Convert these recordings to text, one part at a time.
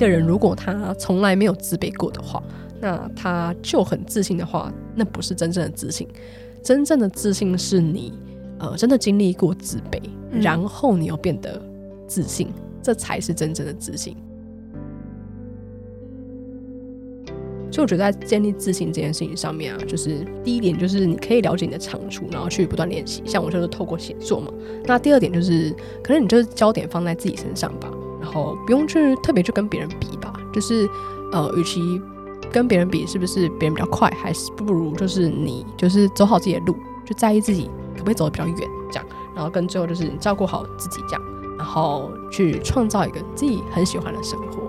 个人如果他从来没有自卑过的话，那他就很自信的话，那不是真正的自信。真正的自信是你，呃，真的经历过自卑，然后你又变得自信，这才是真正的自信。就我觉得在建立自信这件事情上面啊，就是第一点就是你可以了解你的长处，然后去不断练习。像我就是透过写作嘛。那第二点就是，可能你就是焦点放在自己身上吧，然后不用去特别去跟别人比吧。就是呃，与其跟别人比是不是别人比较快，还是不如就是你就是走好自己的路，就在意自己可不可以走得比较远这样。然后跟最后就是你照顾好自己这样，然后去创造一个自己很喜欢的生活。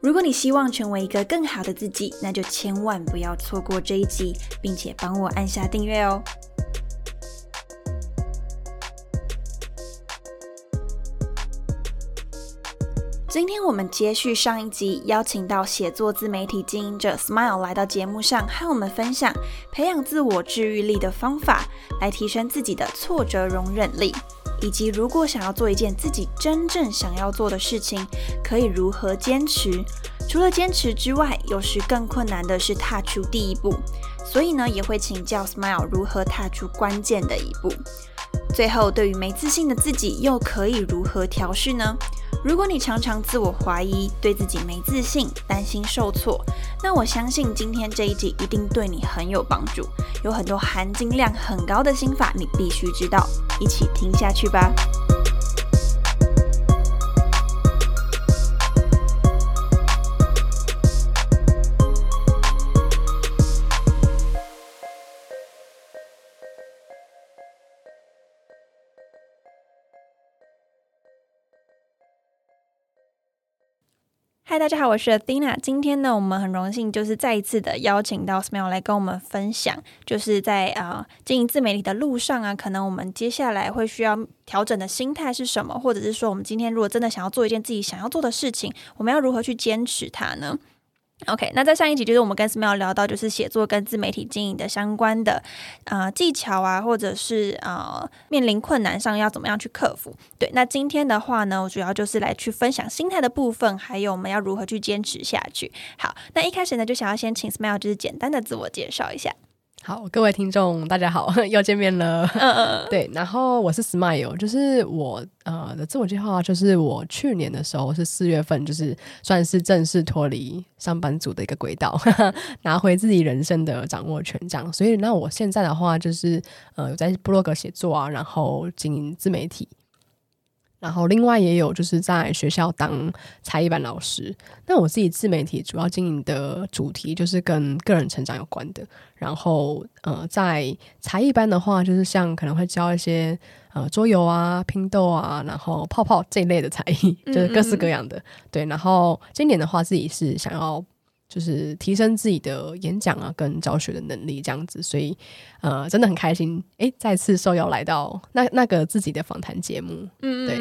如果你希望成为一个更好的自己，那就千万不要错过这一集，并且帮我按下订阅哦。今天我们接续上一集，邀请到写作自媒体经营者 Smile 来到节目上，和我们分享培养自我治愈力的方法，来提升自己的挫折容忍力。以及如果想要做一件自己真正想要做的事情，可以如何坚持？除了坚持之外，有时更困难的是踏出第一步。所以呢，也会请教 Smile 如何踏出关键的一步。最后，对于没自信的自己，又可以如何调试呢？如果你常常自我怀疑，对自己没自信，担心受挫，那我相信今天这一集一定对你很有帮助，有很多含金量很高的心法，你必须知道，一起听下去吧。大家好，我是 Athena。今天呢，我们很荣幸就是再一次的邀请到 Smell 来跟我们分享，就是在啊经营自媒体的路上啊，可能我们接下来会需要调整的心态是什么，或者是说我们今天如果真的想要做一件自己想要做的事情，我们要如何去坚持它呢？OK，那在上一集就是我们跟 Smile 聊到，就是写作跟自媒体经营的相关的啊技巧啊，或者是啊面临困难上要怎么样去克服。对，那今天的话呢，我主要就是来去分享心态的部分，还有我们要如何去坚持下去。好，那一开始呢，就想要先请 Smile 就是简单的自我介绍一下。好，各位听众，大家好，又见面了。嗯嗯，对，然后我是 Smile，就是我呃的自我介绍，就是我去年的时候是四月份，就是算是正式脱离上班族的一个轨道，拿回自己人生的掌握权，这样。所以那我现在的话，就是呃有在部落格写作啊，然后经营自媒体。然后另外也有就是在学校当才艺班老师。那我自己自媒体主要经营的主题就是跟个人成长有关的。然后呃，在才艺班的话，就是像可能会教一些呃桌游啊、拼豆啊，然后泡泡这一类的才艺，就是各式各样的。对，然后今年的话，自己是想要。就是提升自己的演讲啊，跟教学的能力这样子，所以呃，真的很开心，哎，再次受邀来到那那个自己的访谈节目。嗯，对，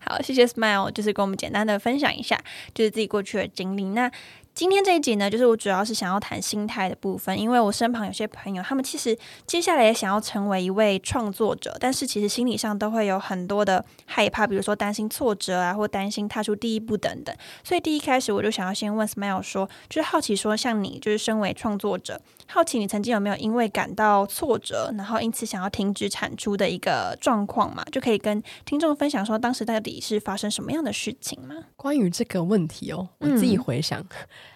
好，谢谢 Smile，就是跟我们简单的分享一下，就是自己过去的经历。那今天这一集呢，就是我主要是想要谈心态的部分，因为我身旁有些朋友，他们其实接下来也想要成为一位创作者，但是其实心理上都会有很多的害怕，比如说担心挫折啊，或担心踏出第一步等等。所以第一开始我就想要先问 Smile 说，就是好奇说，像你就是身为创作者，好奇你曾经有没有因为感到挫折，然后因此想要停止产出的一个状况嘛？就可以跟听众分享说，当时到底是发生什么样的事情吗？关于这个问题哦，我自己回想。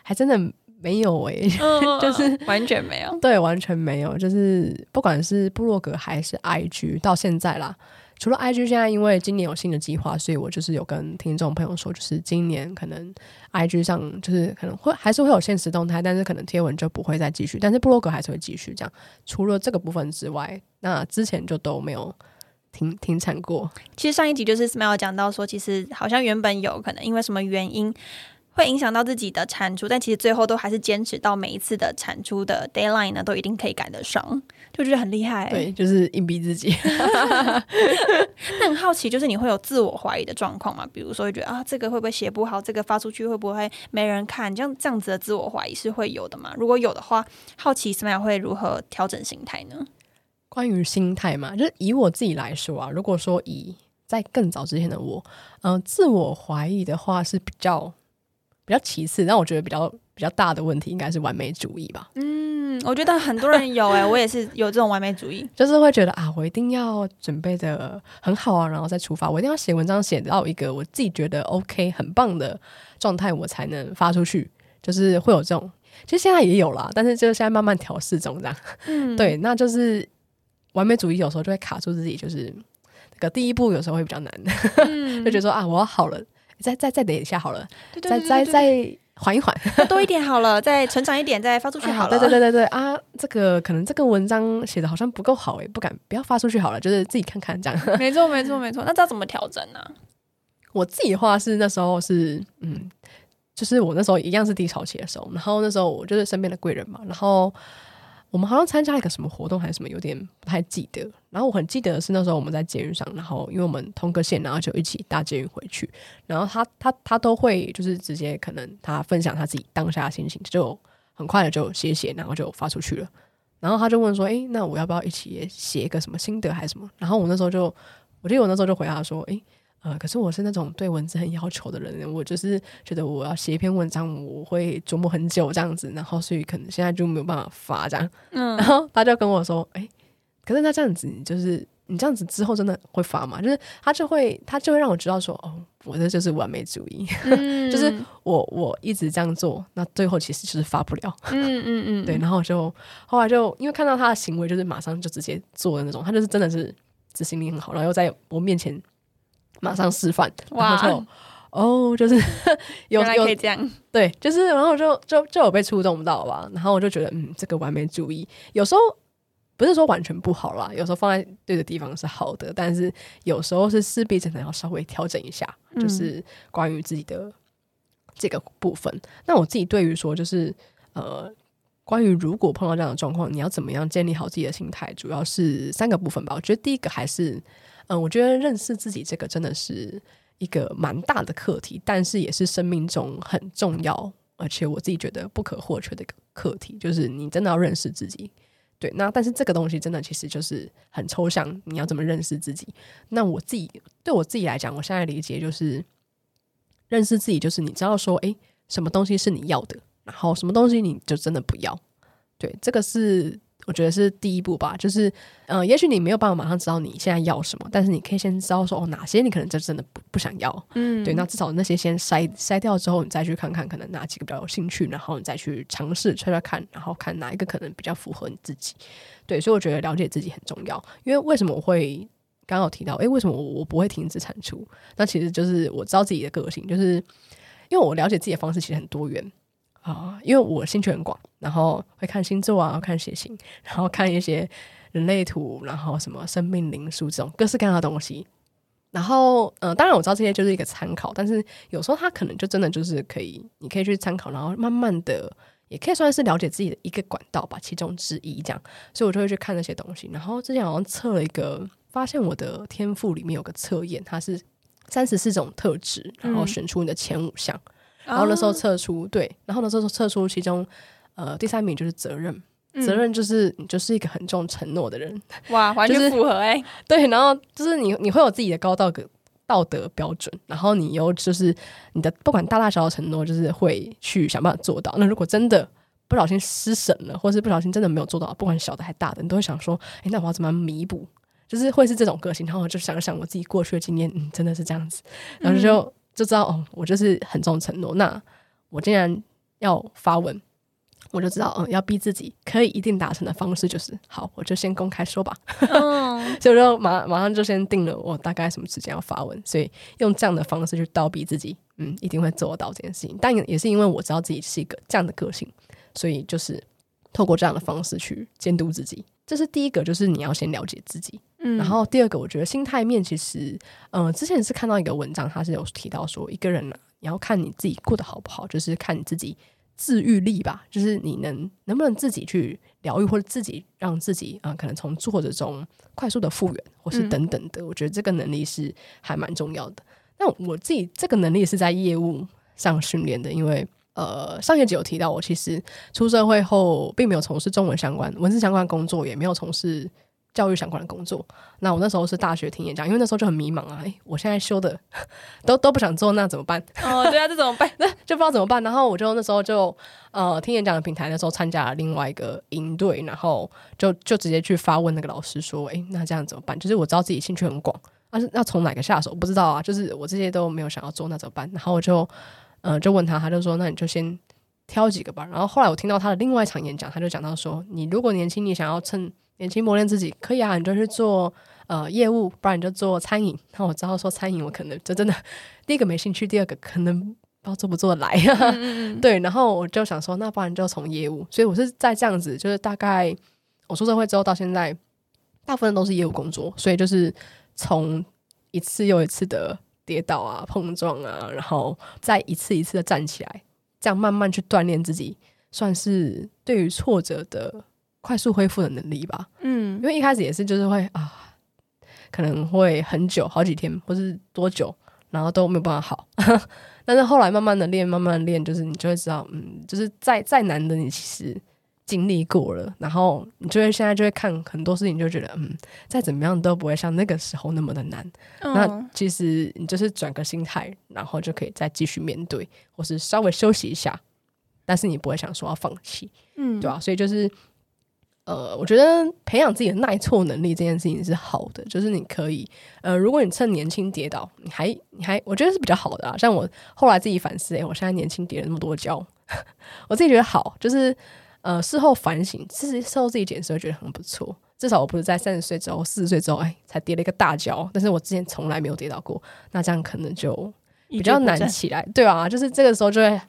还真的没有哎，就是完全没有，对，完全没有，就是不管是部落格还是 IG，到现在啦，除了 IG，现在因为今年有新的计划，所以我就是有跟听众朋友说，就是今年可能 IG 上就是可能会还是会有现实动态，但是可能贴文就不会再继续，但是部落格还是会继续这样。除了这个部分之外，那之前就都没有停停产过。其实上一集就是 Smile 讲到说，其实好像原本有可能因为什么原因。会影响到自己的产出，但其实最后都还是坚持到每一次的产出的 deadline 呢，都一定可以赶得上，就觉得很厉害。对，就是硬逼自己。那很好奇，就是你会有自我怀疑的状况吗？比如说，会觉得啊，这个会不会写不好？这个发出去会不会没人看？这样这样子的自我怀疑是会有的吗？如果有的话，好奇 Smile 会如何调整心态呢？关于心态嘛，就是以我自己来说啊，如果说以在更早之前的我，嗯，自我怀疑的话是比较。比较其次，但我觉得比较比较大的问题应该是完美主义吧。嗯，我觉得很多人有哎，我也是有这种完美主义，就是会觉得啊，我一定要准备的很好啊，然后再出发，我一定要写文章写到一个我自己觉得 OK 很棒的状态，我才能发出去。就是会有这种，其实现在也有啦，但是就是现在慢慢调试中这样。嗯，对，那就是完美主义有时候就会卡住自己，就是 那个第一步有时候会比较难，就觉得说啊，我要好了。再再再等一下好了，再再再缓一缓，多一点好了，再成长一点，再发出去好了。对对对对对啊，这个可能这个文章写的好像不够好诶，不敢不要发出去好了，就是自己看看这样。没错没错没错，那这要怎么调整呢？我自己的话是那时候是嗯，就是我那时候一样是低潮期的时候，然后那时候我就是身边的贵人嘛，然后。我们好像参加了一个什么活动还是什么，有点不太记得。然后我很记得是那时候我们在捷运上，然后因为我们同个线，然后就一起搭捷运回去。然后他他他都会就是直接可能他分享他自己当下的心情，就很快的就写写，然后就发出去了。然后他就问说：“哎，那我要不要一起写一个什么心得还是什么？”然后我那时候就，我记得我那时候就回答说：“哎。”呃，可是我是那种对文字很要求的人，我就是觉得我要写一篇文章，我会琢磨很久这样子，然后所以可能现在就没有办法发这样。嗯，然后他就跟我说：“哎，可是他这样子，你就是你这样子之后真的会发吗？就是他就会他就会让我知道说，哦，我这就是完美主义，就是我我一直这样做，那最后其实就是发不了。嗯嗯嗯，对。然后就后来就因为看到他的行为，就是马上就直接做的那种，他就是真的是执行力很好，然后又在我面前。马上示范，然后就哦，就是 有有可以这样，对，就是然后就就就有被触动到吧，然后我就觉得嗯，这个完美主义有时候不是说完全不好啦，有时候放在对的地方是好的，但是有时候是势必真的要稍微调整一下，就是关于自己的这个部分。那我自己对于说，就是呃，关于如果碰到这样的状况，你要怎么样建立好自己的心态，主要是三个部分吧。我觉得第一个还是。嗯，我觉得认识自己这个真的是一个蛮大的课题，但是也是生命中很重要，而且我自己觉得不可或缺的一个课题，就是你真的要认识自己。对，那但是这个东西真的其实就是很抽象，你要怎么认识自己？那我自己对我自己来讲，我现在理解就是认识自己，就是你知道说，哎，什么东西是你要的，然后什么东西你就真的不要。对，这个是。我觉得是第一步吧，就是，嗯，也许你没有办法马上知道你现在要什么，但是你可以先知道说，哦，哪些你可能就真的不不想要，嗯，对，那至少那些先筛筛掉之后，你再去看看可能哪几个比较有兴趣，然后你再去尝试揣揣看，然后看哪一个可能比较符合你自己，对，所以我觉得了解自己很重要，因为为什么我会刚刚有提到，诶，为什么我我不会停止产出？那其实就是我知道自己的个性，就是因为我了解自己的方式其实很多元。啊，因为我兴趣很广，然后会看星座啊，看血型，然后看一些人类图，然后什么生命灵数这种各式各样的东西。然后，呃，当然我知道这些就是一个参考，但是有时候它可能就真的就是可以，你可以去参考，然后慢慢的也可以算是了解自己的一个管道吧，其中之一这样。所以我就会去看那些东西。然后之前好像测了一个，发现我的天赋里面有个测验，它是三十四种特质，然后选出你的前五项。然后那时候测出对，然后那时候测出其中呃第三名就是责任，责任就是你就是一个很重承诺的人，哇，完全符合哎，对，然后就是你你会有自己的高道德道德标准，然后你又就是你的不管大大小小承诺，就是会去想办法做到。那如果真的不小心失神了，或是不小心真的没有做到，不管小的还大的，你都会想说，哎，那我要怎么弥补？就是会是这种个性。然后我就想想我自己过去的经验，嗯，真的是这样子，然后就。就知道哦，我就是很重承诺。那我竟然要发文，我就知道，嗯，要逼自己可以一定达成的方式就是，好，我就先公开说吧。所以我就马马上就先定了我大概什么时间要发文，所以用这样的方式去倒逼自己，嗯，一定会做到这件事情。但也是因为我知道自己是一个这样的个性，所以就是透过这样的方式去监督自己。这是第一个，就是你要先了解自己。嗯，然后第二个，我觉得心态面其实，嗯，之前是看到一个文章，他是有提到说，一个人呢，你要看你自己过得好不好，就是看你自己。自愈力吧，就是你能能不能自己去疗愈，或者自己让自己啊，可能从挫折中快速的复原，或是等等的。我觉得这个能力是还蛮重要的。那我自己这个能力是在业务上训练的，因为呃，上学期有提到，我其实出社会后并没有从事中文相关、文字相关工作，也没有从事。教育相关的工作，那我那时候是大学听演讲，因为那时候就很迷茫啊，哎，我现在修的都都不想做，那怎么办？哦，对啊，这怎么办？那就不知道怎么办。然后我就那时候就呃听演讲的平台，那时候参加了另外一个营队，然后就就直接去发问那个老师说，哎，那这样怎么办？就是我知道自己兴趣很广，但是要从哪个下手不知道啊，就是我这些都没有想要做，那怎么办？然后我就嗯就问他，他就说，那你就先挑几个吧。然后后来我听到他的另外一场演讲，他就讲到说，你如果年轻，你想要趁年轻磨练自己可以啊，你就去做呃业务，不然你就做餐饮。那我知道说餐饮，我可能就真的第一个没兴趣，第二个可能不知道做不做得来。对，然后我就想说，那不然就从业务。所以我是在这样子，就是大概我出社会之后到现在，大部分都是业务工作，所以就是从一次又一次的跌倒啊、碰撞啊，然后再一次一次的站起来，这样慢慢去锻炼自己，算是对于挫折的。快速恢复的能力吧，嗯，因为一开始也是就是会啊，可能会很久好几天或是多久，然后都没有办法好。但是后来慢慢的练，慢慢的练，就是你就会知道，嗯，就是再再难的你其实经历过了，然后你就会现在就会看很多事情，就觉得嗯，再怎么样都不会像那个时候那么的难。那其实你就是转个心态，然后就可以再继续面对，或是稍微休息一下，但是你不会想说要放弃，嗯，对吧？所以就是。呃，我觉得培养自己的耐挫能力这件事情是好的，就是你可以，呃，如果你趁年轻跌倒，你还你还，我觉得是比较好的啊。像我后来自己反思，哎，我现在年轻跌了那么多跤，我自己觉得好，就是呃，事后反省，其实事后自己检视，会觉得很不错。至少我不是在三十岁之后、四十岁之后，哎，才跌了一个大跤，但是我之前从来没有跌倒过，那这样可能就比较难起来，对啊，就是这个时候就会。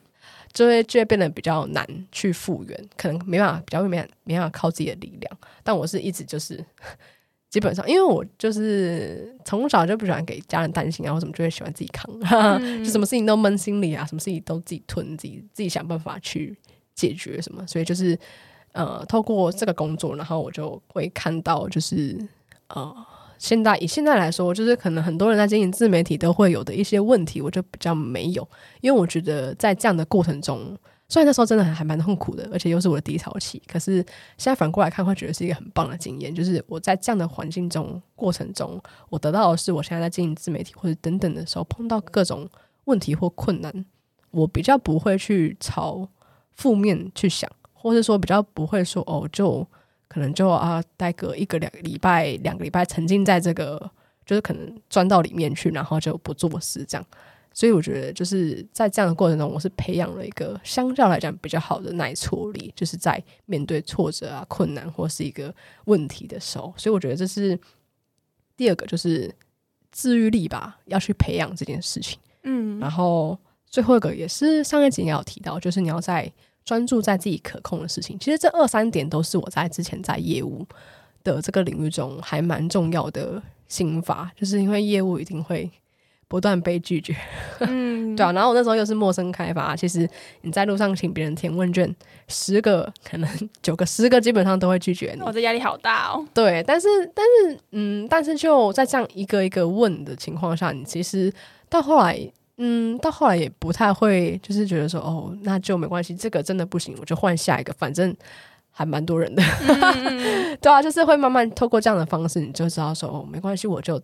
就会就会变得比较难去复原，可能没办法，比较没没办法靠自己的力量。但我是一直就是 基本上，因为我就是从小就不喜欢给家人担心啊，或什么就会喜欢自己扛，就什么事情都闷心里啊，什么事情都自己吞，自己自己想办法去解决什么。所以就是呃，透过这个工作，然后我就会看到，就是呃。现在以现在来说，就是可能很多人在经营自媒体都会有的一些问题，我就比较没有，因为我觉得在这样的过程中，虽然那时候真的还蛮痛苦的，而且又是我的低潮期，可是现在反过来看，会觉得是一个很棒的经验。就是我在这样的环境中过程中，我得到的是我现在在经营自媒体或者等等的时候碰到各种问题或困难，我比较不会去朝负面去想，或者说比较不会说哦就。可能就啊，待个一个两个礼拜，两个礼拜沉浸在这个，就是可能钻到里面去，然后就不做事这样。所以我觉得就是在这样的过程中，我是培养了一个相较来讲比较好的耐挫力，就是在面对挫折啊、困难或是一个问题的时候。所以我觉得这是第二个，就是自愈力吧，要去培养这件事情。嗯，然后最后一个也是上一集也有提到，就是你要在。专注在自己可控的事情，其实这二三点都是我在之前在业务的这个领域中还蛮重要的心法，就是因为业务一定会不断被拒绝，嗯，对啊。然后我那时候又是陌生开发，其实你在路上请别人填问卷，十个可能 九个、十个基本上都会拒绝你，我这压力好大哦。对，但是但是嗯，但是就在这样一个一个问的情况下，你其实到后来。嗯，到后来也不太会，就是觉得说，哦，那就没关系，这个真的不行，我就换下一个，反正还蛮多人的，对啊，就是会慢慢透过这样的方式，你就知道说，哦，没关系，我就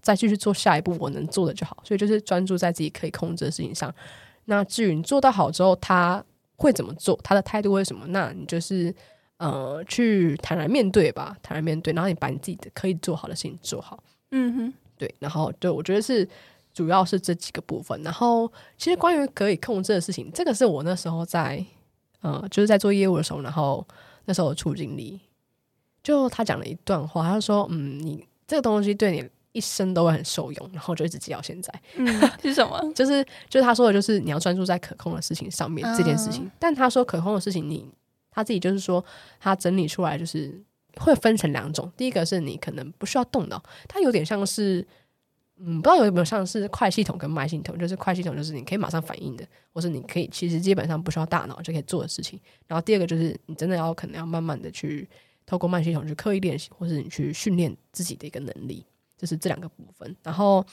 再继续做下一步我能做的就好，所以就是专注在自己可以控制的事情上。那至于你做到好之后，他会怎么做，他的态度会什么，那你就是呃，去坦然面对吧，坦然面对，然后你把你自己的可以做好的事情做好，嗯哼，对，然后对我觉得是。主要是这几个部分，然后其实关于可以控制的事情，这个是我那时候在呃，就是在做业务的时候，然后那时候处经理就他讲了一段话，他说：“嗯，你这个东西对你一生都会很受用。”然后就一直记到现在。嗯，是什么？就是就是他说的，就是你要专注在可控的事情上面这件事情。但他说可控的事情，你他自己就是说他整理出来就是会分成两种。第一个是你可能不需要动脑，它有点像是。嗯，不知道有没有像是快系统跟慢系统，就是快系统就是你可以马上反应的，或是你可以其实基本上不需要大脑就可以做的事情。然后第二个就是你真的要可能要慢慢的去透过慢系统去刻意练习，或是你去训练自己的一个能力，就是这两个部分。然后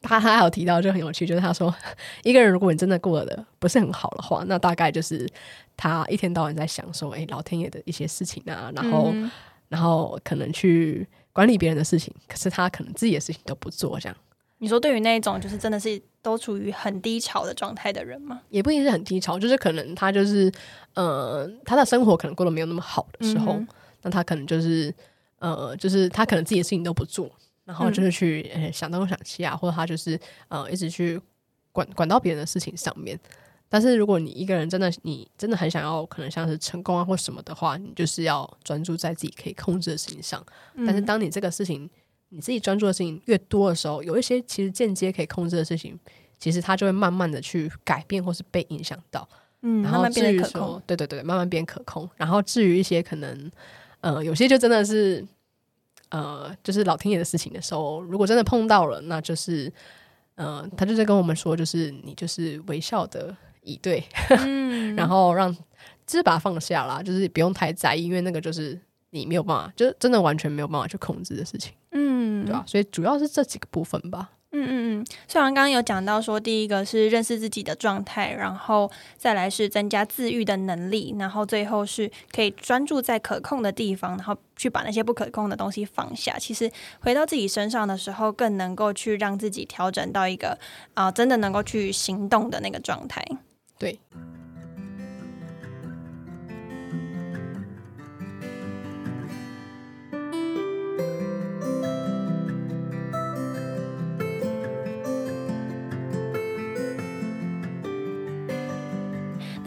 他他还有提到就很有趣，就是他说一个人如果你真的过得不是很好的话，那大概就是他一天到晚在想说，哎，老天爷的一些事情啊，然后然后可能去。管理别人的事情，可是他可能自己的事情都不做，这样。你说对于那一种就是真的是都处于很低潮的状态的人吗？也不一定是很低潮，就是可能他就是呃，他的生活可能过得没有那么好的时候，那他可能就是呃，就是他可能自己的事情都不做，然后就是去想东想西啊，或者他就是呃，一直去管管到别人的事情上面。但是如果你一个人真的你真的很想要可能像是成功啊或什么的话，你就是要专注在自己可以控制的事情上。但是当你这个事情你自己专注的事情越多的时候，有一些其实间接可以控制的事情，其实它就会慢慢的去改变或是被影响到。嗯，然后至于说，对对对，慢慢变可控。然后至于一些可能呃有些就真的是呃就是老天爷的事情的时候，如果真的碰到了，那就是呃他就在跟我们说，就是你就是微笑的。以对，然后让就是把它放下啦，就是不用太在意，因为那个就是你没有办法，就是真的完全没有办法去控制的事情，嗯，对吧？所以主要是这几个部分吧。嗯嗯嗯，虽然刚刚有讲到说，第一个是认识自己的状态，然后再来是增加自愈的能力，然后最后是可以专注在可控的地方，然后去把那些不可控的东西放下。其实回到自己身上的时候，更能够去让自己调整到一个啊，真的能够去行动的那个状态。对。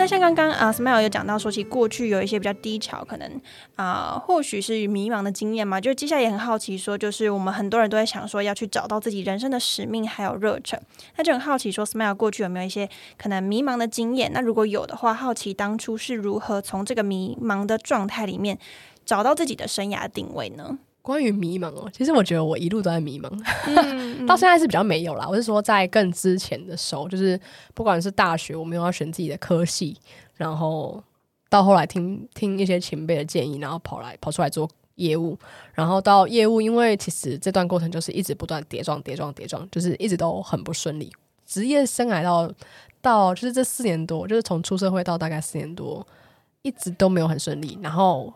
像刚刚啊，Smile 有讲到说，其实过去有一些比较低潮，可能啊，或许是迷茫的经验嘛。就接下来也很好奇，说就是我们很多人都在想说，要去找到自己人生的使命还有热忱。那就很好奇，说 Smile 过去有没有一些可能迷茫的经验？那如果有的话，好奇当初是如何从这个迷茫的状态里面找到自己的生涯定位呢？关于迷茫哦，其实我觉得我一路都在迷茫，到现在是比较没有啦。我是说，在更之前的时候，就是不管是大学，我们要选自己的科系，然后到后来听听一些前辈的建议，然后跑来跑出来做业务，然后到业务，因为其实这段过程就是一直不断跌撞、跌撞、跌撞，就是一直都很不顺利。职业生涯到到就是这四年多，就是从出社会到大概四年多，一直都没有很顺利，然后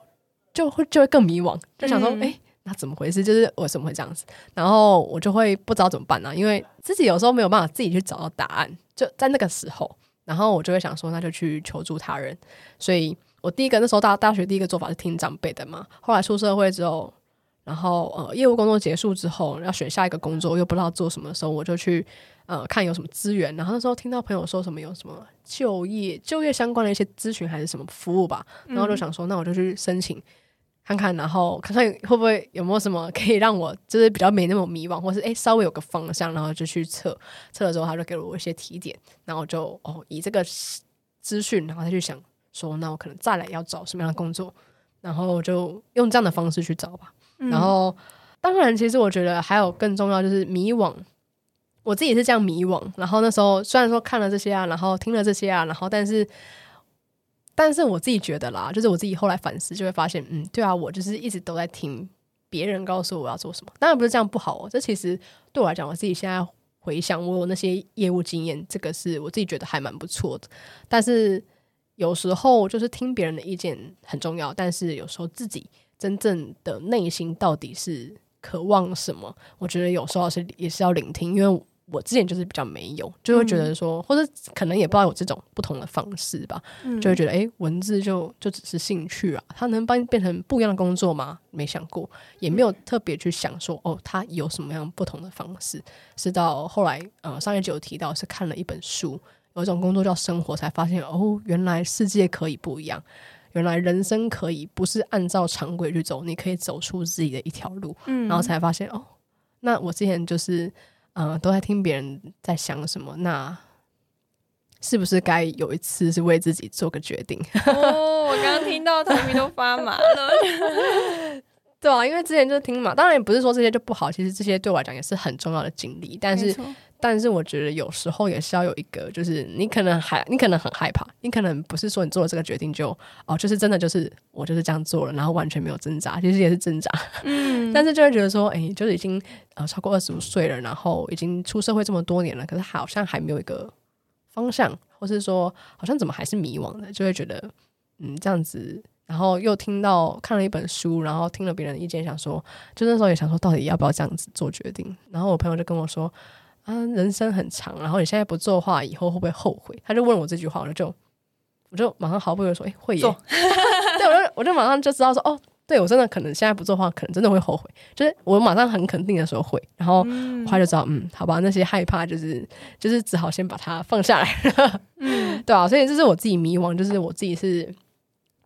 就会就会更迷惘，就想说，哎。那怎么回事？就是为什么会这样子？然后我就会不知道怎么办呢？因为自己有时候没有办法自己去找到答案，就在那个时候，然后我就会想说，那就去求助他人。所以我第一个那时候大大学第一个做法是听长辈的嘛。后来出社会之后，然后呃业务工作结束之后，要选下一个工作，又不知道做什么的时候，我就去呃看有什么资源。然后那时候听到朋友说什么有什么就业就业相关的一些咨询还是什么服务吧，然后就想说，那我就去申请。看看，然后看看会不会有没有什么可以让我就是比较没那么迷惘，或是哎稍微有个方向，然后就去测测了之后，他就给了我一些提点，然后就哦以这个资讯，然后再去想说，那我可能再来要找什么样的工作，然后就用这样的方式去找吧。然后当然，其实我觉得还有更重要就是迷惘，我自己是这样迷惘。然后那时候虽然说看了这些啊，然后听了这些啊，然后但是。但是我自己觉得啦，就是我自己后来反思，就会发现，嗯，对啊，我就是一直都在听别人告诉我要做什么。当然不是这样不好哦，这其实对我来讲，我自己现在回想我有那些业务经验，这个是我自己觉得还蛮不错的。但是有时候就是听别人的意见很重要，但是有时候自己真正的内心到底是渴望什么，我觉得有时候是也是要聆听，因为。我之前就是比较没有，就会觉得说，或者可能也不知道有这种不同的方式吧，就会觉得，哎，文字就就只是兴趣啊，它能帮你变成不一样的工作吗？没想过，也没有特别去想说，哦，它有什么样不同的方式。是到后来，呃，上一集有提到是看了一本书，有一种工作叫生活，才发现哦，原来世界可以不一样，原来人生可以不是按照常规去走，你可以走出自己的一条路。嗯，然后才发现哦，那我之前就是嗯都在听别人在想什么，那是不是该有一次是为自己做个决定？哦，我刚刚听到头皮都发麻了。对啊，因为之前就是听嘛，当然也不是说这些就不好，其实这些对我来讲也是很重要的经历。但是，但是我觉得有时候也是要有一个，就是你可能还，你可能很害怕，你可能不是说你做了这个决定就哦，就是真的就是我就是这样做了，然后完全没有挣扎，其实也是挣扎。嗯，但是就会觉得说，哎，就是已经呃超过二十五岁了，然后已经出社会这么多年了，可是好像还没有一个方向，或是说好像怎么还是迷惘的，就会觉得嗯这样子。然后又听到看了一本书，然后听了别人的意见，想说，就那时候也想说，到底要不要这样子做决定？然后我朋友就跟我说：“啊，人生很长，然后你现在不做的话，以后会不会后悔？”他就问我这句话，我就我就马上毫不犹豫说：“哎，会耶！” 对，我就我就马上就知道说：“哦，对我真的可能现在不做的话，可能真的会后悔。”就是我马上很肯定的说会，然后他就知道，嗯，好吧，那些害怕就是就是只好先把它放下来了。嗯，对啊，所以这是我自己迷惘，就是我自己是。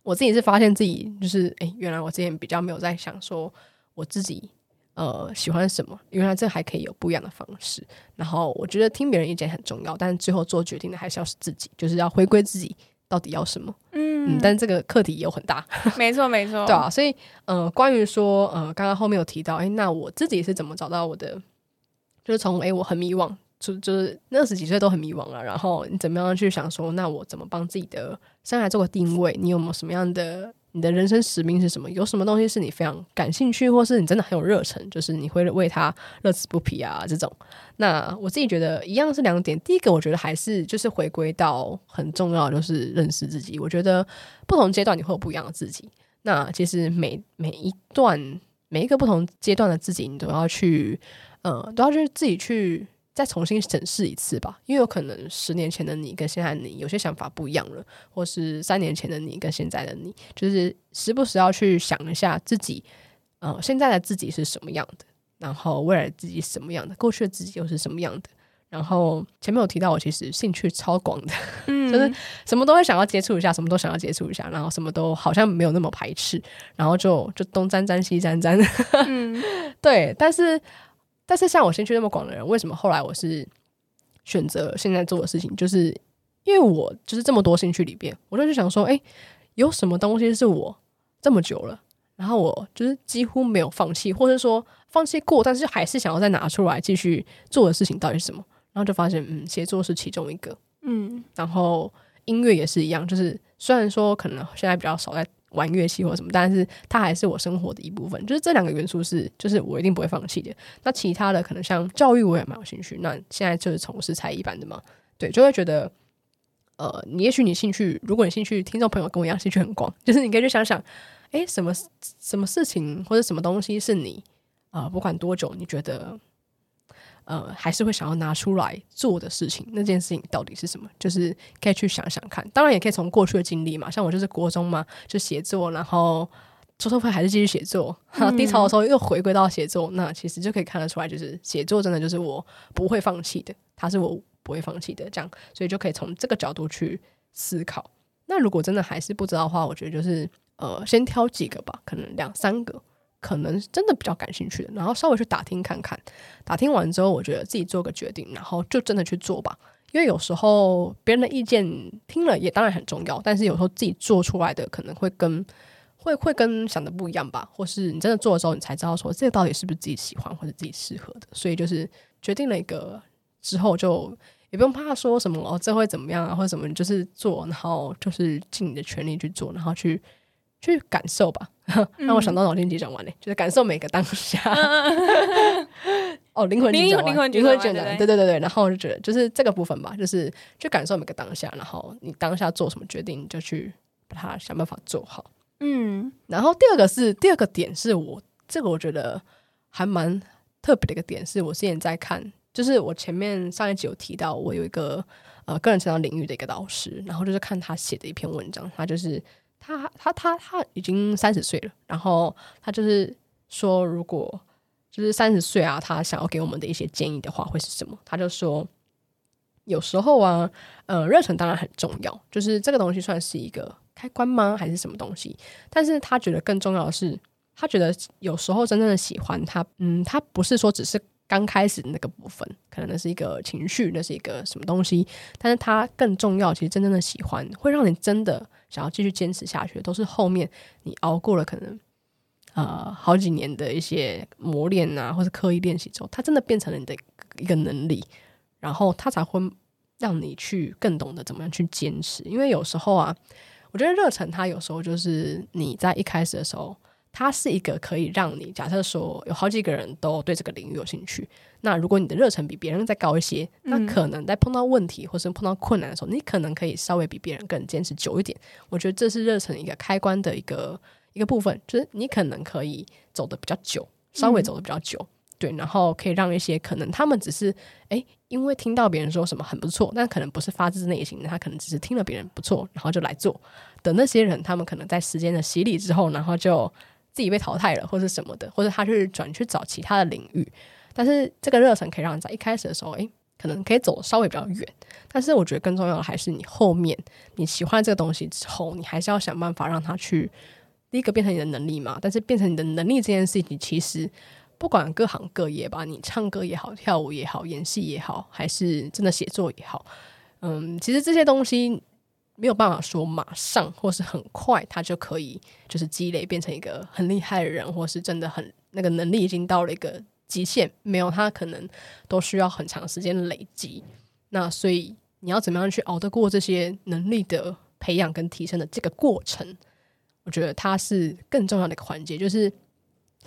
我自己是发现自己就是，哎，原来我之前比较没有在想说我自己呃喜欢什么，原来这还可以有不一样的方式。然后我觉得听别人意见很重要，但是最后做决定的还是要是自己，就是要回归自己到底要什么。嗯，但是这个课题也有很大，没错没错，对啊。所以呃，关于说呃，刚刚后面有提到，哎，那我自己是怎么找到我的？就是从哎，我很迷惘。就就是那二十几岁都很迷惘了，然后你怎么样去想说，那我怎么帮自己的生涯做个定位？你有没有什么样的你的人生使命是什么？有什么东西是你非常感兴趣，或是你真的很有热忱，就是你会为他乐此不疲啊？这种，那我自己觉得一样是两点。第一个，我觉得还是就是回归到很重要，就是认识自己。我觉得不同阶段你会有不一样的自己。那其实每每一段每一个不同阶段的自己，你都要去呃，都要去自己去。再重新审视一次吧，因为有可能十年前的你跟现在你有些想法不一样了，或是三年前的你跟现在的你，就是时不时要去想一下自己，呃，现在的自己是什么样的，然后未来自己什么样的，过去的自己又是什么样的。然后前面有提到，我其实兴趣超广的，嗯，就是什么都会想要接触一下，什么都想要接触一下，然后什么都好像没有那么排斥，然后就就东沾沾西沾沾，嗯，对，但是。但是像我兴趣那么广的人，为什么后来我是选择现在做的事情？就是因为我就是这么多兴趣里边，我就去想说，哎，有什么东西是我这么久了，然后我就是几乎没有放弃，或者说放弃过，但是还是想要再拿出来继续做的事情到底是什么？然后就发现，嗯，写作是其中一个，嗯，然后音乐也是一样，就是虽然说可能现在比较少在。玩乐器或什么，但是它还是我生活的一部分。就是这两个元素是，就是我一定不会放弃的。那其他的可能像教育，我也蛮有兴趣。那现在就是从事才艺班的嘛，对，就会觉得，呃，你也许你兴趣，如果你兴趣，听众朋友跟我一样兴趣很广，就是你可以去想想，哎，什么什么事情或者什么东西是你啊，不管多久，你觉得。呃，还是会想要拿出来做的事情，那件事情到底是什么？就是可以去想想看。当然，也可以从过去的经历嘛，像我就是国中嘛，就写作，然后初中会还是继续写作，哈低潮的时候又回归到写作。那其实就可以看得出来，就是写作真的就是我不会放弃的，它是我不会放弃的。这样，所以就可以从这个角度去思考。那如果真的还是不知道的话，我觉得就是呃，先挑几个吧，可能两三个。可能真的比较感兴趣的，然后稍微去打听看看，打听完之后，我觉得自己做个决定，然后就真的去做吧。因为有时候别人的意见听了也当然很重要，但是有时候自己做出来的可能会跟会会跟想的不一样吧，或是你真的做的时候，你才知道说这个到底是不是自己喜欢或者自己适合的。所以就是决定了一个之后，就也不用怕说什么哦，这会怎么样啊，或者什么，就是做，然后就是尽你的全力去做，然后去。去感受吧，让我想到脑筋急转弯嘞，就是感受每个当下。哦，灵魂灵魂灵魂灵魂转弯，对对对对。然后我就觉得，就是这个部分吧，就是去感受每个当下，然后你当下做什么决定，就去把它想办法做好。嗯。然后第二个是第二个点，是我这个我觉得还蛮特别的一个点，是我之前在看，就是我前面上一集有提到，我有一个呃个人成长领域的一个导师，然后就是看他写的一篇文章，他就是。他他他他已经三十岁了，然后他就是说，如果就是三十岁啊，他想要给我们的一些建议的话，会是什么？他就说，有时候啊，呃，热忱当然很重要，就是这个东西算是一个开关吗，还是什么东西？但是他觉得更重要的是，他觉得有时候真正的喜欢他，嗯，他不是说只是刚开始那个部分，可能那是一个情绪，那是一个什么东西，但是他更重要，其实真正的喜欢会让你真的想要继续坚持下去，都是后面你熬过了可能呃好几年的一些磨练啊，或者刻意练习之后，它真的变成了你的一个能力。然后他才会让你去更懂得怎么样去坚持，因为有时候啊，我觉得热忱它有时候就是你在一开始的时候，它是一个可以让你假设说有好几个人都对这个领域有兴趣，那如果你的热忱比别人再高一些，那可能在碰到问题或是碰到困难的时候，你可能可以稍微比别人更坚持久一点。我觉得这是热忱一个开关的一个一个部分，就是你可能可以走的比较久，稍微走的比较久。对，然后可以让一些可能他们只是哎，因为听到别人说什么很不错，但可能不是发自内心的，他可能只是听了别人不错，然后就来做的那些人，他们可能在时间的洗礼之后，然后就自己被淘汰了，或者什么的，或者他去转去找其他的领域。但是这个热忱可以让你在一开始的时候，哎，可能可以走稍微比较远。但是我觉得更重要的还是你后面你喜欢这个东西之后，你还是要想办法让它去第一个变成你的能力嘛。但是变成你的能力这件事情，其实。不管各行各业吧，你唱歌也好，跳舞也好，演戏也好，还是真的写作也好，嗯，其实这些东西没有办法说马上或是很快，他就可以就是积累变成一个很厉害的人，或是真的很那个能力已经到了一个极限，没有他可能都需要很长时间累积。那所以你要怎么样去熬得过这些能力的培养跟提升的这个过程？我觉得它是更重要的一个环节，就是。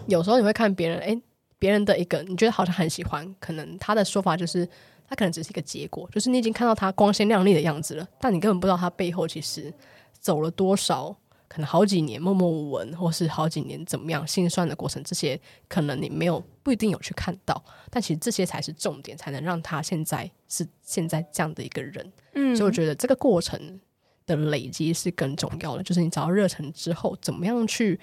有时候你会看别人，哎，别人的一个你觉得好像很喜欢，可能他的说法就是他可能只是一个结果，就是你已经看到它光鲜亮丽的样子了，但你根本不知道它背后其实走了多少，可能好几年默默无闻，或是好几年怎么样心酸的过程，这些可能你没有不一定有去看到，但其实这些才是重点，才能让他现在是现在这样的一个人。嗯，所以我觉得这个过程的累积是更重要的，就是你找到热忱之后，怎么样去。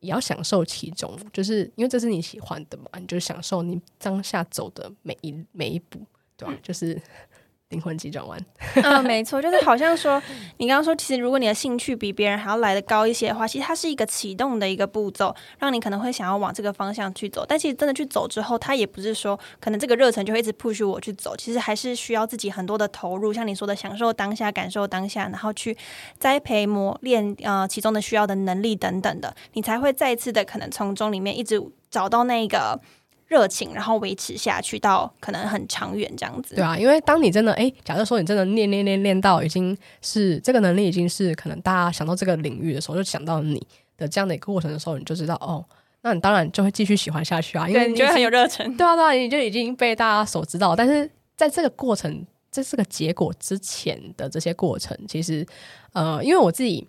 也要享受其中，就是因为这是你喜欢的嘛，你就享受你当下走的每一每一步，对？就是。灵魂急转弯，嗯，没错，就是好像说，你刚刚说，其实如果你的兴趣比别人还要来的高一些的话，其实它是一个启动的一个步骤，让你可能会想要往这个方向去走。但其实真的去走之后，它也不是说可能这个热忱就会一直 push 我去走，其实还是需要自己很多的投入，像你说的，享受当下，感受当下，然后去栽培磨练呃其中的需要的能力等等的，你才会再次的可能从中里面一直找到那个。热情，然后维持下去到可能很长远这样子。对啊，因为当你真的哎，假设说你真的练练练练到已经是这个能力已经是可能大家想到这个领域的时候，就想到你的这样的一个过程的时候，你就知道哦，那你当然就会继续喜欢下去啊，因为你觉得很有热忱。对啊，对啊，你就已经被大家所知道。但是在这个过程，这是个结果之前的这些过程，其实呃，因为我自己。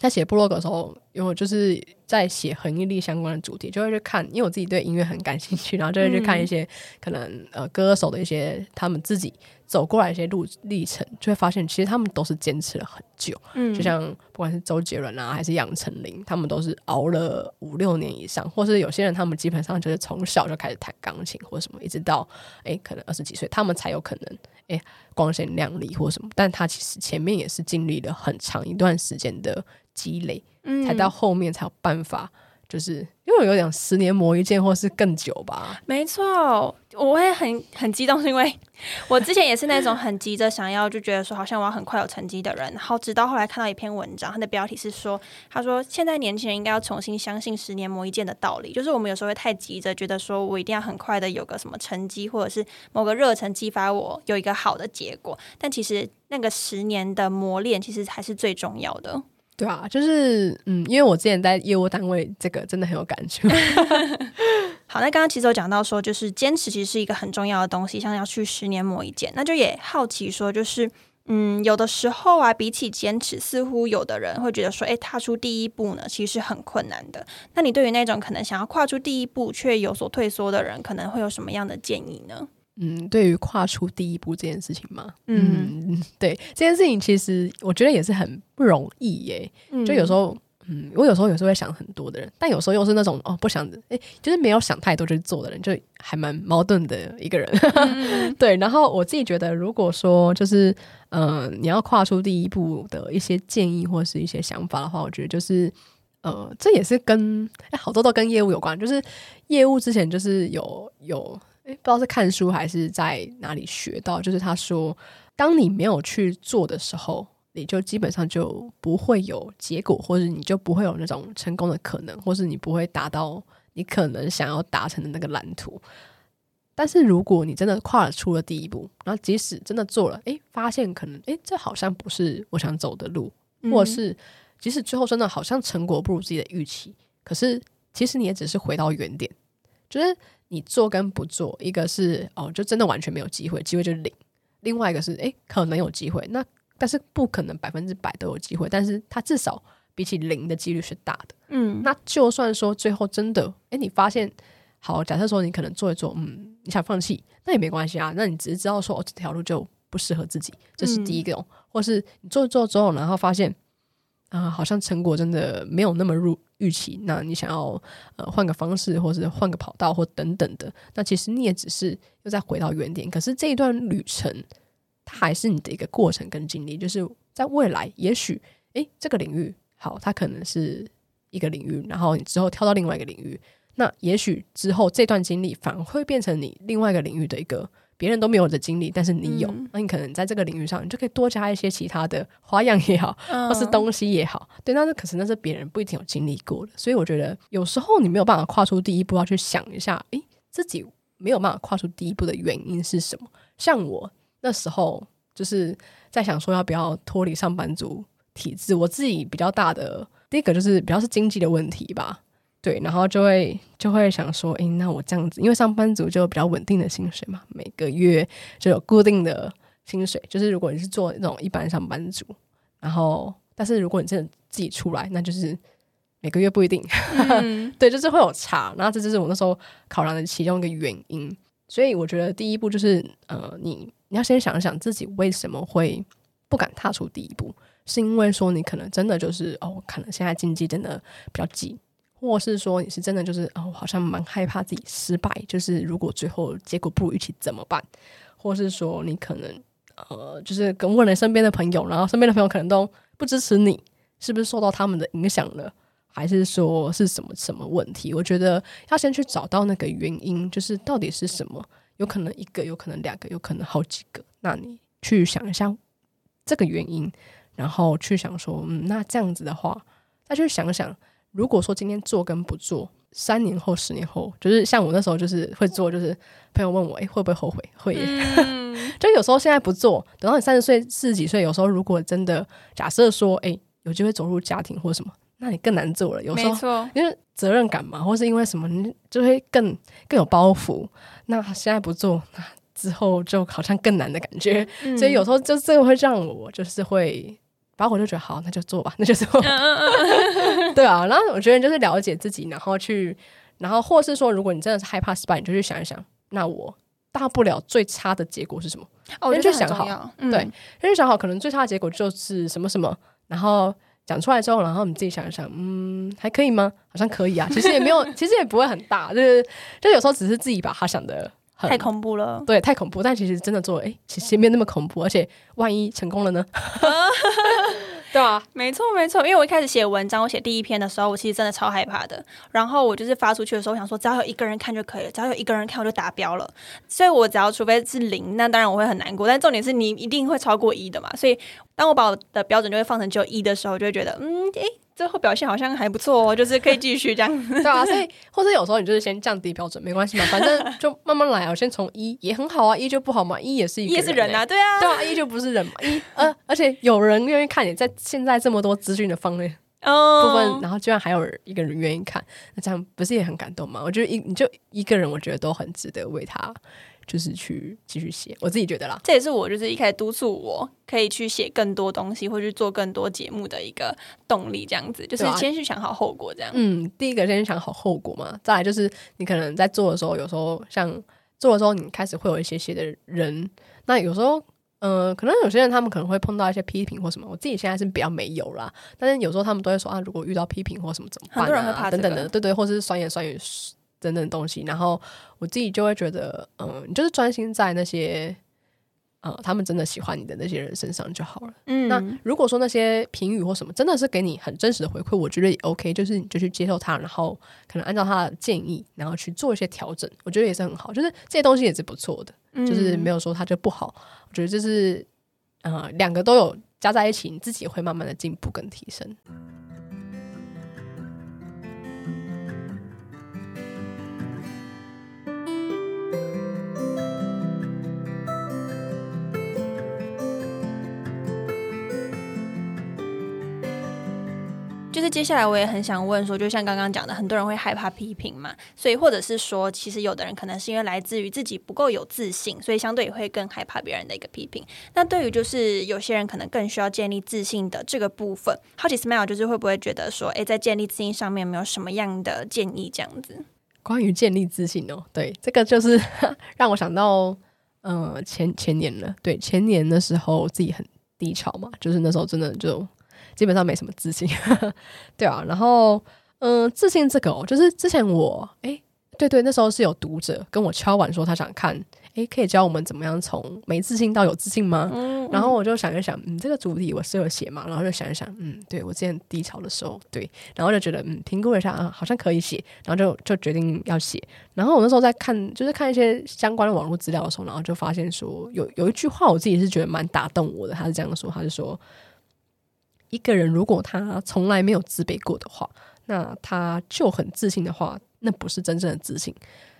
在写部落格的时候，因为我就是在写恒毅力相关的主题，就会去看，因为我自己对音乐很感兴趣，然后就会去看一些可能呃歌手的一些他们自己走过来一些路历程，就会发现其实他们都是坚持了很久。嗯，就像不管是周杰伦啊，还是杨丞琳，他们都是熬了五六年以上，或是有些人他们基本上就是从小就开始弹钢琴或什么，一直到哎可能二十几岁，他们才有可能哎光鲜亮丽或什么，但他其实前面也是经历了很长一段时间的。积累，嗯才到后面才有办法，就是因为有点十年磨一剑，或是更久吧。没错，我会很很激动，是因为我之前也是那种很急着想要，就觉得说好像我要很快有成绩的人。然后直到后来看到一篇文章，它的标题是说，他说现在年轻人应该要重新相信十年磨一剑的道理。就是我们有时候会太急着觉得说我一定要很快的有个什么成绩，或者是某个热忱激发我有一个好的结果。但其实那个十年的磨练，其实才是最重要的。对啊，就是嗯，因为我之前在业务单位，这个真的很有感触。好，那刚刚其实有讲到说，就是坚持其实是一个很重要的东西，像要去十年磨一剑，那就也好奇说，就是嗯，有的时候啊，比起坚持，似乎有的人会觉得说，哎，踏出第一步呢，其实是很困难的。那你对于那种可能想要跨出第一步却有所退缩的人，可能会有什么样的建议呢？嗯，对于跨出第一步这件事情嘛，嗯，对这件事情，其实我觉得也是很不容易耶。就有时候，嗯，我有时候有时候会想很多的人，但有时候又是那种哦不想的，哎，就是没有想太多就做的人，就还蛮矛盾的一个人。对，然后我自己觉得，如果说就是嗯，你要跨出第一步的一些建议或是一些想法的话，我觉得就是呃，这也是跟哎好多都跟业务有关，就是业务之前就是有有哎不知道是看书还是在哪里学到，就是他说，当你没有去做的时候。你就基本上就不会有结果，或者你就不会有那种成功的可能，或是你不会达到你可能想要达成的那个蓝图。但是如果你真的跨出了第一步，然后即使真的做了，诶，发现可能诶，这好像不是我想走的路，或者是即使最后真的好像成果不如自己的预期，可是其实你也只是回到原点，就是你做跟不做，一个是哦，就真的完全没有机会，机会就是零；另外一个是诶，可能有机会，那。但是不可能百分之百都有机会，但是它至少比起零的几率是大的。嗯，那就算说最后真的，哎，你发现好，假设说你可能做一做，嗯，你想放弃，那也没关系啊。那你只是知道说，哦，这条路就不适合自己，这是第一个。或是你做一做之后，然后发现啊，好像成果真的没有那么入预期，那你想要呃换个方式，或是换个跑道，或等等的，那其实你也只是又再回到原点。可是这一段旅程。它还是你的一个过程跟经历，就是在未来，也许诶，这个领域好，它可能是一个领域，然后你之后跳到另外一个领域，那也许之后这段经历反而会变成你另外一个领域的一个别人都没有的经历，但是你有，那你可能在这个领域上，你就可以多加一些其他的花样也好，或是东西也好，对，那是可是那是别人不一定有经历过的，所以我觉得有时候你没有办法跨出第一步，要去想一下，诶，自己没有办法跨出第一步的原因是什么？像我。那时候就是在想说要不要脱离上班族体制。我自己比较大的第一个就是比较是经济的问题吧，对，然后就会就会想说，诶，那我这样子，因为上班族就比较稳定的薪水嘛，每个月就有固定的薪水。就是如果你是做那种一般上班族，然后但是如果你真的自己出来，那就是每个月不一定，对，就是会有差。然后这就是我那时候考量的其中一个原因。所以我觉得第一步就是，呃，你。你要先想想自己为什么会不敢踏出第一步，是因为说你可能真的就是哦，可能现在经济真的比较急，或是说你是真的就是哦，好像蛮害怕自己失败，就是如果最后结果不如预期怎么办？或是说你可能呃，就是跟问了身边的朋友，然后身边的朋友可能都不支持你，是不是受到他们的影响了？还是说是什么什么问题？我觉得要先去找到那个原因，就是到底是什么。有可能一个，有可能两个，有可能好几个。那你去想一下这个原因，然后去想说，嗯，那这样子的话，再去想想，如果说今天做跟不做，三年后、十年后，就是像我那时候就是会做，就是朋友问我，哎，会不会后悔？会。就有时候现在不做，等到你三十岁、四十几岁，有时候如果真的假设说，哎，有机会走入家庭或什么，那你更难做了。有时候因为责任感嘛，或是因为什么，你就会更更有包袱。那现在不做，那之后就好像更难的感觉，所以有时候就这个会让我就是会，把我就觉得好，那就做吧，那就做。对啊，然后我觉得就是了解自己，然后去，然后或是说，如果你真的是害怕失败，你就去想一想，那我大不了最差的结果是什么？哦，先去想好，对，先去想好，可能最差的结果就是什么什么，然后讲出来之后，然后你自己想一想，嗯，还可以吗？好像可以啊，其实也没有，其实也不会很大，就是就有时候只是自己把他想的太恐怖了，对，太恐怖。但其实真的做，哎，其实没那么恐怖，而且万一成功了呢？对啊，没错没错。因为我一开始写文章，我写第一篇的时候，我其实真的超害怕的。然后我就是发出去的时候，我想说只要有一个人看就可以了，只要有一个人看我就达标了。所以我只要除非是零，那当然我会很难过。但重点是你一定会超过一的嘛。所以当我把我的标准就会放成只有一的时候，就会觉得嗯，诶。最后表现好像还不错哦，就是可以继续这样。对啊，所以或者有时候你就是先降低标准，没关系嘛，反正就慢慢来啊。先从一也很好啊，一就不好嘛，一也是一也是人啊，对啊，对啊，一就不是人嘛，一呃，而且有人愿意看你在现在这么多资讯的方面部分，然后居然还有一个人愿意看，那这样不是也很感动吗？我觉得一你就一个人，我觉得都很值得为他。就是去继续写，我自己觉得啦，这也是我就是一开始督促我可以去写更多东西，或去做更多节目的一个动力。这样子，就是先去想好后果，这样。嗯，第一个先想好后果嘛，再来就是你可能在做的时候，有时候像做的时候，你开始会有一些些的人，那有时候嗯，可能有些人他们可能会碰到一些批评或什么，我自己现在是比较没有啦。但是有时候他们都会说啊，如果遇到批评或什么怎么办啊？等等的，对对，或是酸言酸语等等东西。然后我自己就会觉得，嗯，你就是专心在那些。呃，他们真的喜欢你的那些人身上就好了。嗯，那如果说那些评语或什么真的是给你很真实的回馈，我觉得也 OK，就是你就去接受它，然后可能按照他的建议，然后去做一些调整，我觉得也是很好。就是这些东西也是不错的，就是没有说它就不好。我觉得就是呃，两个都有加在一起，你自己会慢慢的进步跟提升。就是接下来我也很想问说，就像刚刚讲的，很多人会害怕批评嘛，所以或者是说，其实有的人可能是因为来自于自己不够有自信，所以相对也会更害怕别人的一个批评。那对于就是有些人可能更需要建立自信的这个部分，好奇 Smile 就是会不会觉得说，哎，在建立自信上面有没有什么样的建议？这样子，关于建立自信哦，对，这个就是 让我想到，嗯，前前年了，对，前年的时候自己很低潮嘛，就是那时候真的就。基本上没什么自信，对啊，然后嗯，自信这个哦，就是之前我哎，对对，那时候是有读者跟我敲碗说他想看，哎，可以教我们怎么样从没自信到有自信吗？然后我就想一想，嗯，这个主题我是有写嘛，然后就想一想，嗯，对我之前低潮的时候，对，然后就觉得嗯，评估一下啊，好像可以写，然后就就决定要写。然后我那时候在看，就是看一些相关的网络资料的时候，然后就发现说有有一句话，我自己是觉得蛮打动我的，他是这样说，他是说。一个人如果他从来没有自卑过的话，那他就很自信的话，那不是真正的自信。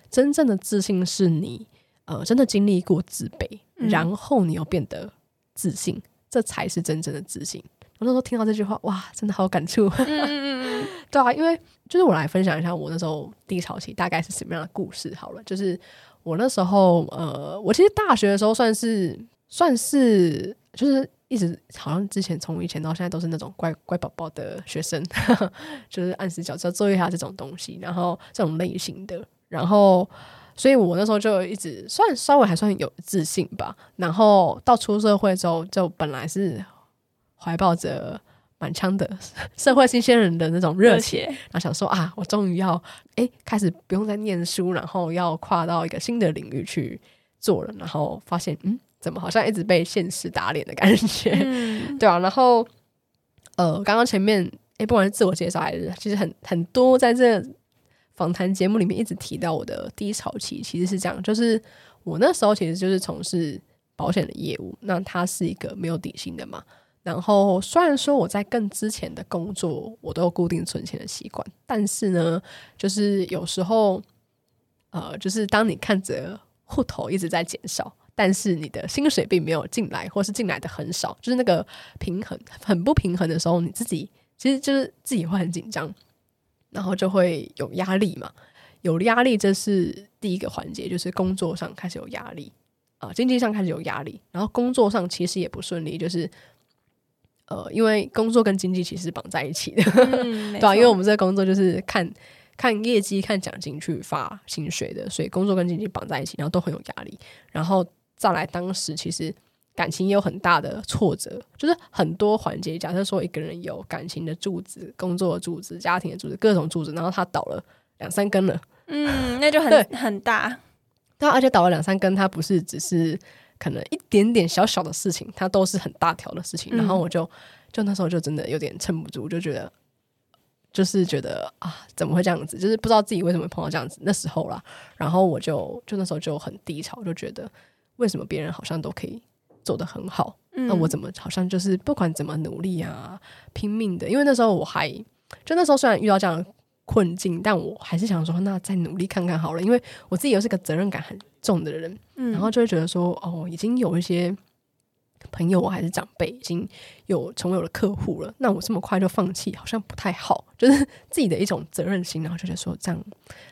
真正的自信是你呃真的经历过自卑，然后你又变得自信，这才是真正的自信。我那时候听到这句话，哇，真的好感触。对啊，因为就是我来分享一下我那时候低潮期大概是什么样的故事好了。就是我那时候呃，我其实大学的时候算是算是就是。一直好像之前从以前到现在都是那种乖乖宝宝的学生，就是按时交作业啊这种东西，然后这种类型的，然后所以我那时候就一直算稍微还算有自信吧。然后到出社会之后，就本来是怀抱着满腔的 社会新鲜人的那种热情，然后想说啊，我终于要哎开始不用再念书，然后要跨到一个新的领域去做了，然后发现嗯。怎么好像一直被现实打脸的感觉？对啊，然后呃，刚刚前面哎，不管是自我介绍还是，其实很很多在这访谈节目里面一直提到我的低潮期，其实是这样，就是我那时候其实就是从事保险的业务，那它是一个没有底薪的嘛。然后虽然说我在更之前的工作，我都有固定存钱的习惯，但是呢，就是有时候呃，就是当你看着户头一直在减少。但是你的薪水并没有进来，或是进来的很少，就是那个平衡很不平衡的时候，你自己其实就是自己会很紧张，然后就会有压力嘛。有压力，这是第一个环节，就是工作上开始有压力啊，经济上开始有压力，然后工作上其实也不顺利，就是呃，因为工作跟经济其实绑在一起的，对啊，因为我们这个工作就是看看业绩、看奖金去发薪水的，所以工作跟经济绑在一起，然后都很有压力，然后。再来，当时其实感情也有很大的挫折，就是很多环节。假设说一个人有感情的柱子、工作的柱子、家庭的柱子，各种柱子，然后他倒了两三根了，嗯，那就很很大。对，而且倒了两三根，它不是只是可能一点点小小的事情，它都是很大条的事情。然后我就就那时候就真的有点撑不住，就觉得就是觉得啊，怎么会这样子？就是不知道自己为什么碰到这样子。那时候啦，然后我就就那时候就很低潮，就觉得。为什么别人好像都可以做得很好？那我怎么好像就是不管怎么努力啊，拼命的？因为那时候我还就那时候虽然遇到这样的困境，但我还是想说，那再努力看看好了。因为我自己又是个责任感很重的人，然后就会觉得说，哦，已经有一些朋友还是长辈已经有成为我的客户了，那我这么快就放弃，好像不太好。就是自己的一种责任心，然后就觉得说这样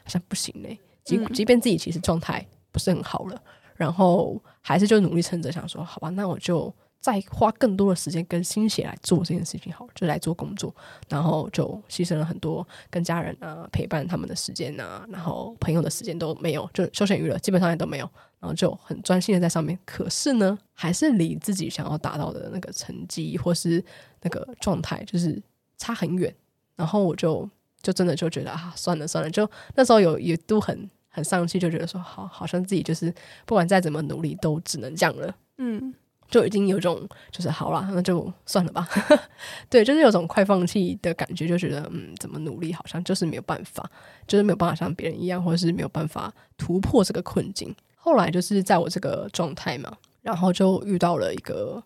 好像不行嘞。即即便自己其实状态不是很好了。然后还是就努力撑着，想说好吧，那我就再花更多的时间跟心血来做这件事情，好，就来做工作，然后就牺牲了很多跟家人啊陪伴他们的时间啊，然后朋友的时间都没有，就休闲娱乐基本上也都没有，然后就很专心的在上面。可是呢，还是离自己想要达到的那个成绩或是那个状态，就是差很远。然后我就就真的就觉得啊，算了算了，就那时候有一度很很丧气，就觉得说，好，好像自己就是不管再怎么努力，都只能这样了。嗯。就已经有种就是好了，那就算了吧。对，就是有种快放弃的感觉，就觉得嗯，怎么努力好像就是没有办法，就是没有办法像别人一样，或者是没有办法突破这个困境。后来就是在我这个状态嘛，然后就遇到了一个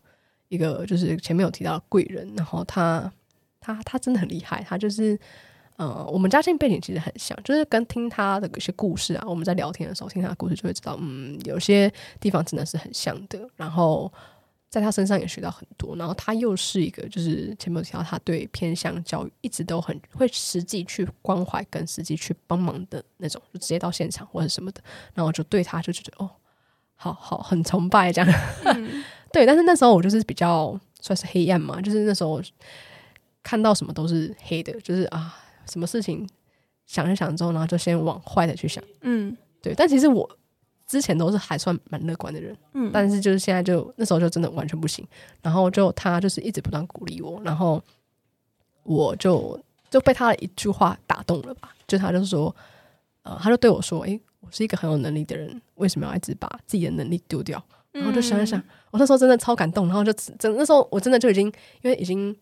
一个就是前面有提到贵人，然后他他他真的很厉害，他就是呃，我们家境背景其实很像，就是跟听他的有些故事啊，我们在聊天的时候听他的故事就会知道，嗯，有些地方真的是很像的，然后。在他身上也学到很多，然后他又是一个，就是前面有提到，他对偏向教育一直都很会实际去关怀跟实际去帮忙的那种，就直接到现场或者什么的，然后就对他就觉得哦，好好很崇拜这样。对，但是那时候我就是比较算是黑暗嘛，就是那时候看到什么都是黑的，就是啊，什么事情想一想之后，然后就先往坏的去想。嗯，对，但其实我。之前都是还算蛮乐观的人，嗯，但是就是现在就那时候就真的完全不行。然后就他就是一直不断鼓励我，然后我就就被他的一句话打动了吧。就他就是说，呃，他就对我说：“诶，我是一个很有能力的人，为什么要一直把自己的能力丢掉？”然后就想一想，我那时候真的超感动。然后就真那时候我真的就已经因为已经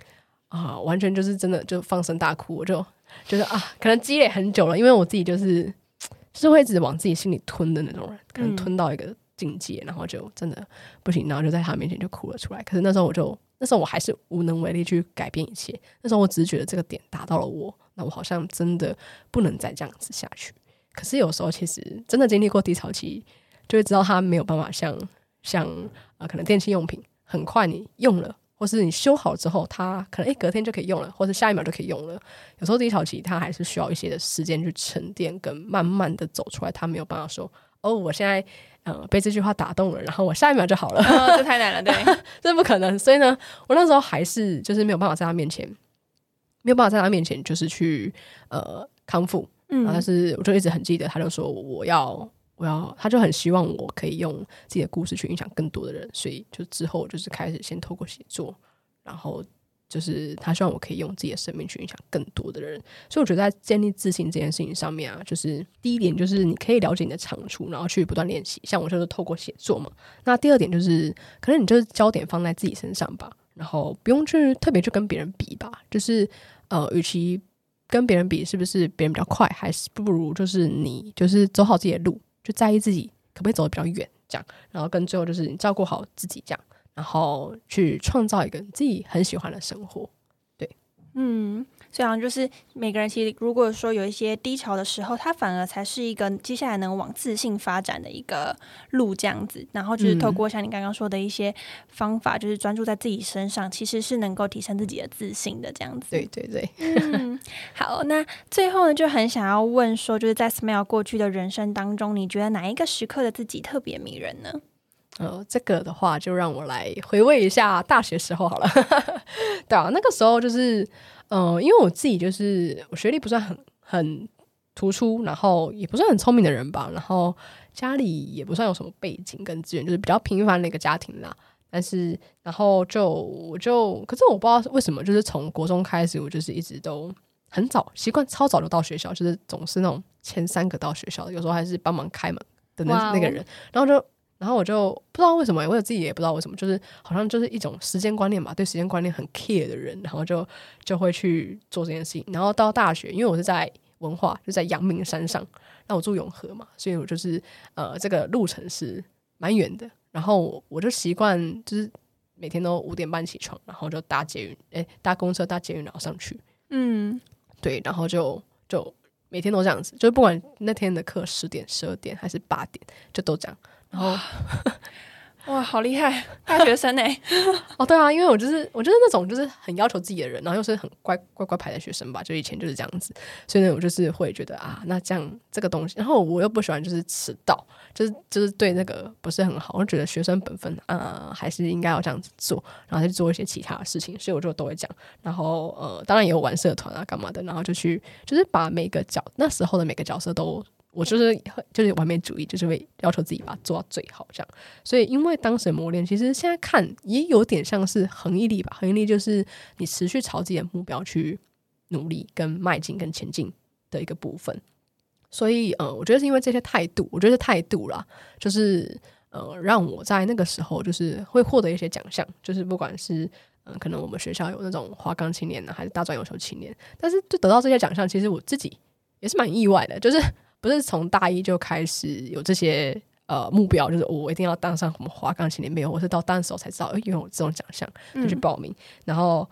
啊，完全就是真的就放声大哭。我就觉得啊，可能积累很久了，因为我自己就是 就。是会一直往自己心里吞的那种人，可能吞到一个境界，然后就真的不行，然后就在他面前就哭了出来。可是那时候我就，那时候我还是无能为力去改变一切。那时候我只是觉得这个点达到了我，那我好像真的不能再这样子下去。可是有时候其实真的经历过低潮期，就会知道他没有办法像像啊，可能电器用品很快你用了。或是你修好之后，它可能诶隔天就可以用了，或是下一秒就可以用了。有时候低潮期它还是需要一些的时间去沉淀，跟慢慢的走出来。它没有办法说哦，我现在嗯被这句话打动了，然后我下一秒就好了。这太难了，对，这不可能。所以呢，我那时候还是就是没有办法在他面前，没有办法在他面前就是去呃康复。嗯，但是我就一直很记得，他就说我要。我要，他就很希望我可以用自己的故事去影响更多的人，所以就之后就是开始先透过写作，然后就是他希望我可以用自己的生命去影响更多的人。所以我觉得在建立自信这件事情上面啊，就是第一点就是你可以了解你的长处，然后去不断练习。像我就是透过写作嘛。那第二点就是可能你就是焦点放在自己身上吧，然后不用去特别去跟别人比吧。就是呃，与其跟别人比是不是别人比较快，还是不如就是你就是走好自己的路。就在意自己可不可以走得比较远，这样，然后跟最后就是你照顾好自己，这样，然后去创造一个自己很喜欢的生活，对，嗯。这样就是每个人其实，如果说有一些低潮的时候，他反而才是一个接下来能往自信发展的一个路，这样子。然后就是透过像你刚刚说的一些方法，就是专注在自己身上，其实是能够提升自己的自信的，这样子。对对对。嗯，好，那最后呢，就很想要问说，就是在 Smile 过去的人生当中，你觉得哪一个时刻的自己特别迷人呢？呃，这个的话，就让我来回味一下大学时候好了。对啊，那个时候就是。嗯，因为我自己就是我学历不算很很突出，然后也不算很聪明的人吧，然后家里也不算有什么背景跟资源，就是比较平凡的一个家庭啦。但是，然后就我就，可是我不知道为什么，就是从国中开始，我就是一直都很早习惯超早就到学校，就是总是那种前三个到学校，有时候还是帮忙开门的那那个人，然后就。然后我就不知道为什么，我自己也不知道为什么，就是好像就是一种时间观念吧，对时间观念很 care 的人，然后就就会去做这件事情。然后到大学，因为我是在文化，就在阳明山上，那我住永和嘛，所以我就是呃，这个路程是蛮远的。然后我就习惯就是每天都五点半起床，然后就搭捷运，哎，搭公车搭捷运然后上去。嗯，对，然后就就每天都这样子，就是不管那天的课十点、十二点还是八点，就都这样。然后 哇，好厉害，大学生哎！哦，对啊，因为我就是我就是那种就是很要求自己的人，然后又是很乖乖乖牌的学生吧，就以前就是这样子，所以呢，我就是会觉得啊，那这样这个东西，然后我又不喜欢就是迟到，就是就是对那个不是很好，我觉得学生本分啊，还是应该要这样子做，然后去做一些其他的事情，所以我就都会讲，然后呃，当然也有玩社团啊，干嘛的，然后就去就是把每个角那时候的每个角色都。我就是就是完美主义，就是会要求自己把它做到最好，这样。所以，因为当时磨练，其实现在看也有点像是恒毅力吧。恒毅力就是你持续朝自己的目标去努力、跟迈进、跟前进的一个部分。所以，呃，我觉得是因为这些态度，我觉得态度啦，就是呃，让我在那个时候就是会获得一些奖项，就是不管是嗯，可能我们学校有那种华冈青年呢，还是大专优秀青年，但是就得到这些奖项，其实我自己也是蛮意外的，就是。不是从大一就开始有这些呃目标，就是我一定要当上什么华钢琴年没有，我是到当时候才知道，因为我这种奖项就去报名。然后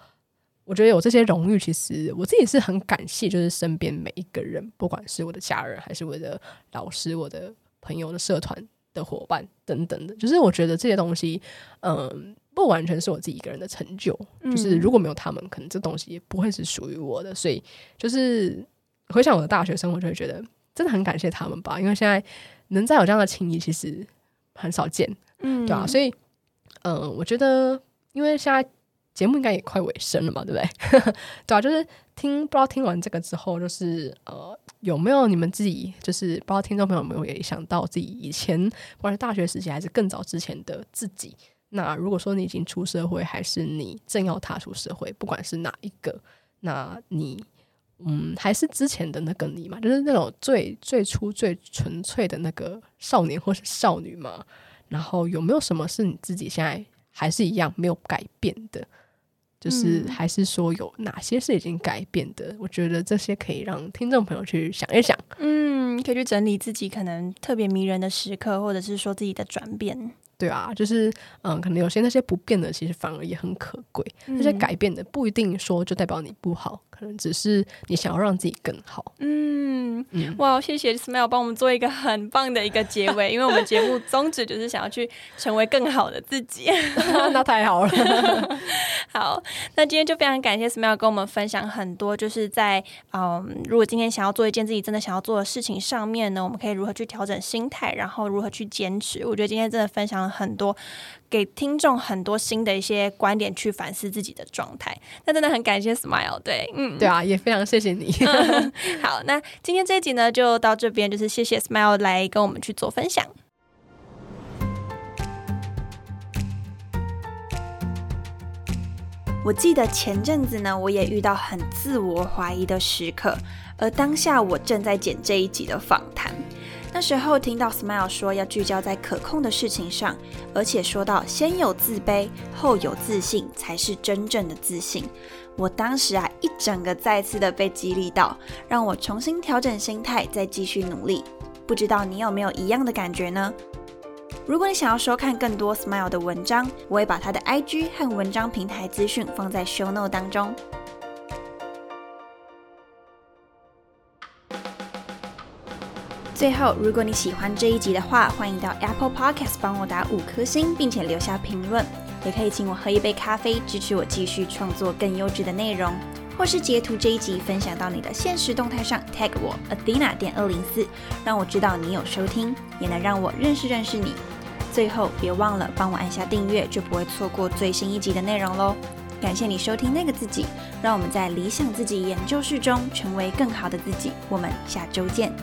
我觉得有这些荣誉，其实我自己是很感谢，就是身边每一个人，不管是我的家人，还是我的老师、我的朋友的社团的伙伴等等的，就是我觉得这些东西，嗯，不完全是我自己一个人的成就，就是如果没有他们，可能这东西也不会是属于我的。所以就是回想我的大学生活，就会觉得。真的很感谢他们吧，因为现在能再有这样的情谊，其实很少见，嗯，对啊，所以，嗯，我觉得，因为现在节目应该也快尾声了嘛，对不对？对啊，就是听不知道听完这个之后，就是呃，有没有你们自己，就是不知道听众朋友有没有也想到自己以前，不管是大学时期还是更早之前的自己？那如果说你已经出社会，还是你正要踏出社会，不管是哪一个，那你。嗯，还是之前的那个你嘛，就是那种最最初最纯粹的那个少年或是少女嘛。然后有没有什么是你自己现在还是一样没有改变的？就是还是说有哪些是已经改变的？我觉得这些可以让听众朋友去想一想。嗯，可以去整理自己可能特别迷人的时刻，或者是说自己的转变。对啊，就是嗯，可能有些那些不变的，其实反而也很可贵。那些改变的不一定说就代表你不好，可能只是你想要让自己更好。嗯，哇，谢谢 Smile 帮我们做一个很棒的一个结尾，因为我们节目宗旨就是想要去成为更好的自己。那太好了。好，那今天就非常感谢 Smile 跟我们分享很多，就是在嗯，如果今天想要做一件自己真的想要做的事情上面呢，我们可以如何去调整心态，然后如何去坚持。我觉得今天真的分享了。很多给听众很多新的一些观点去反思自己的状态，那真的很感谢 Smile，对，嗯，对啊，也非常谢谢你。好，那今天这一集呢就到这边，就是谢谢 Smile 来跟我们去做分享。我记得前阵子呢，我也遇到很自我怀疑的时刻，而当下我正在剪这一集的访谈。那时候听到 Smile 说要聚焦在可控的事情上，而且说到先有自卑，后有自信才是真正的自信。我当时啊，一整个再次的被激励到，让我重新调整心态，再继续努力。不知道你有没有一样的感觉呢？如果你想要收看更多 Smile 的文章，我会把他的 IG 和文章平台资讯放在 Show Note 当中。最后，如果你喜欢这一集的话，欢迎到 Apple Podcast 帮我打五颗星，并且留下评论。也可以请我喝一杯咖啡，支持我继续创作更优质的内容，或是截图这一集分享到你的现实动态上，tag 我 Athena 点二零四，让我知道你有收听，也能让我认识认识你。最后，别忘了帮我按下订阅，就不会错过最新一集的内容喽。感谢你收听那个自己，让我们在理想自己研究室中成为更好的自己。我们下周见。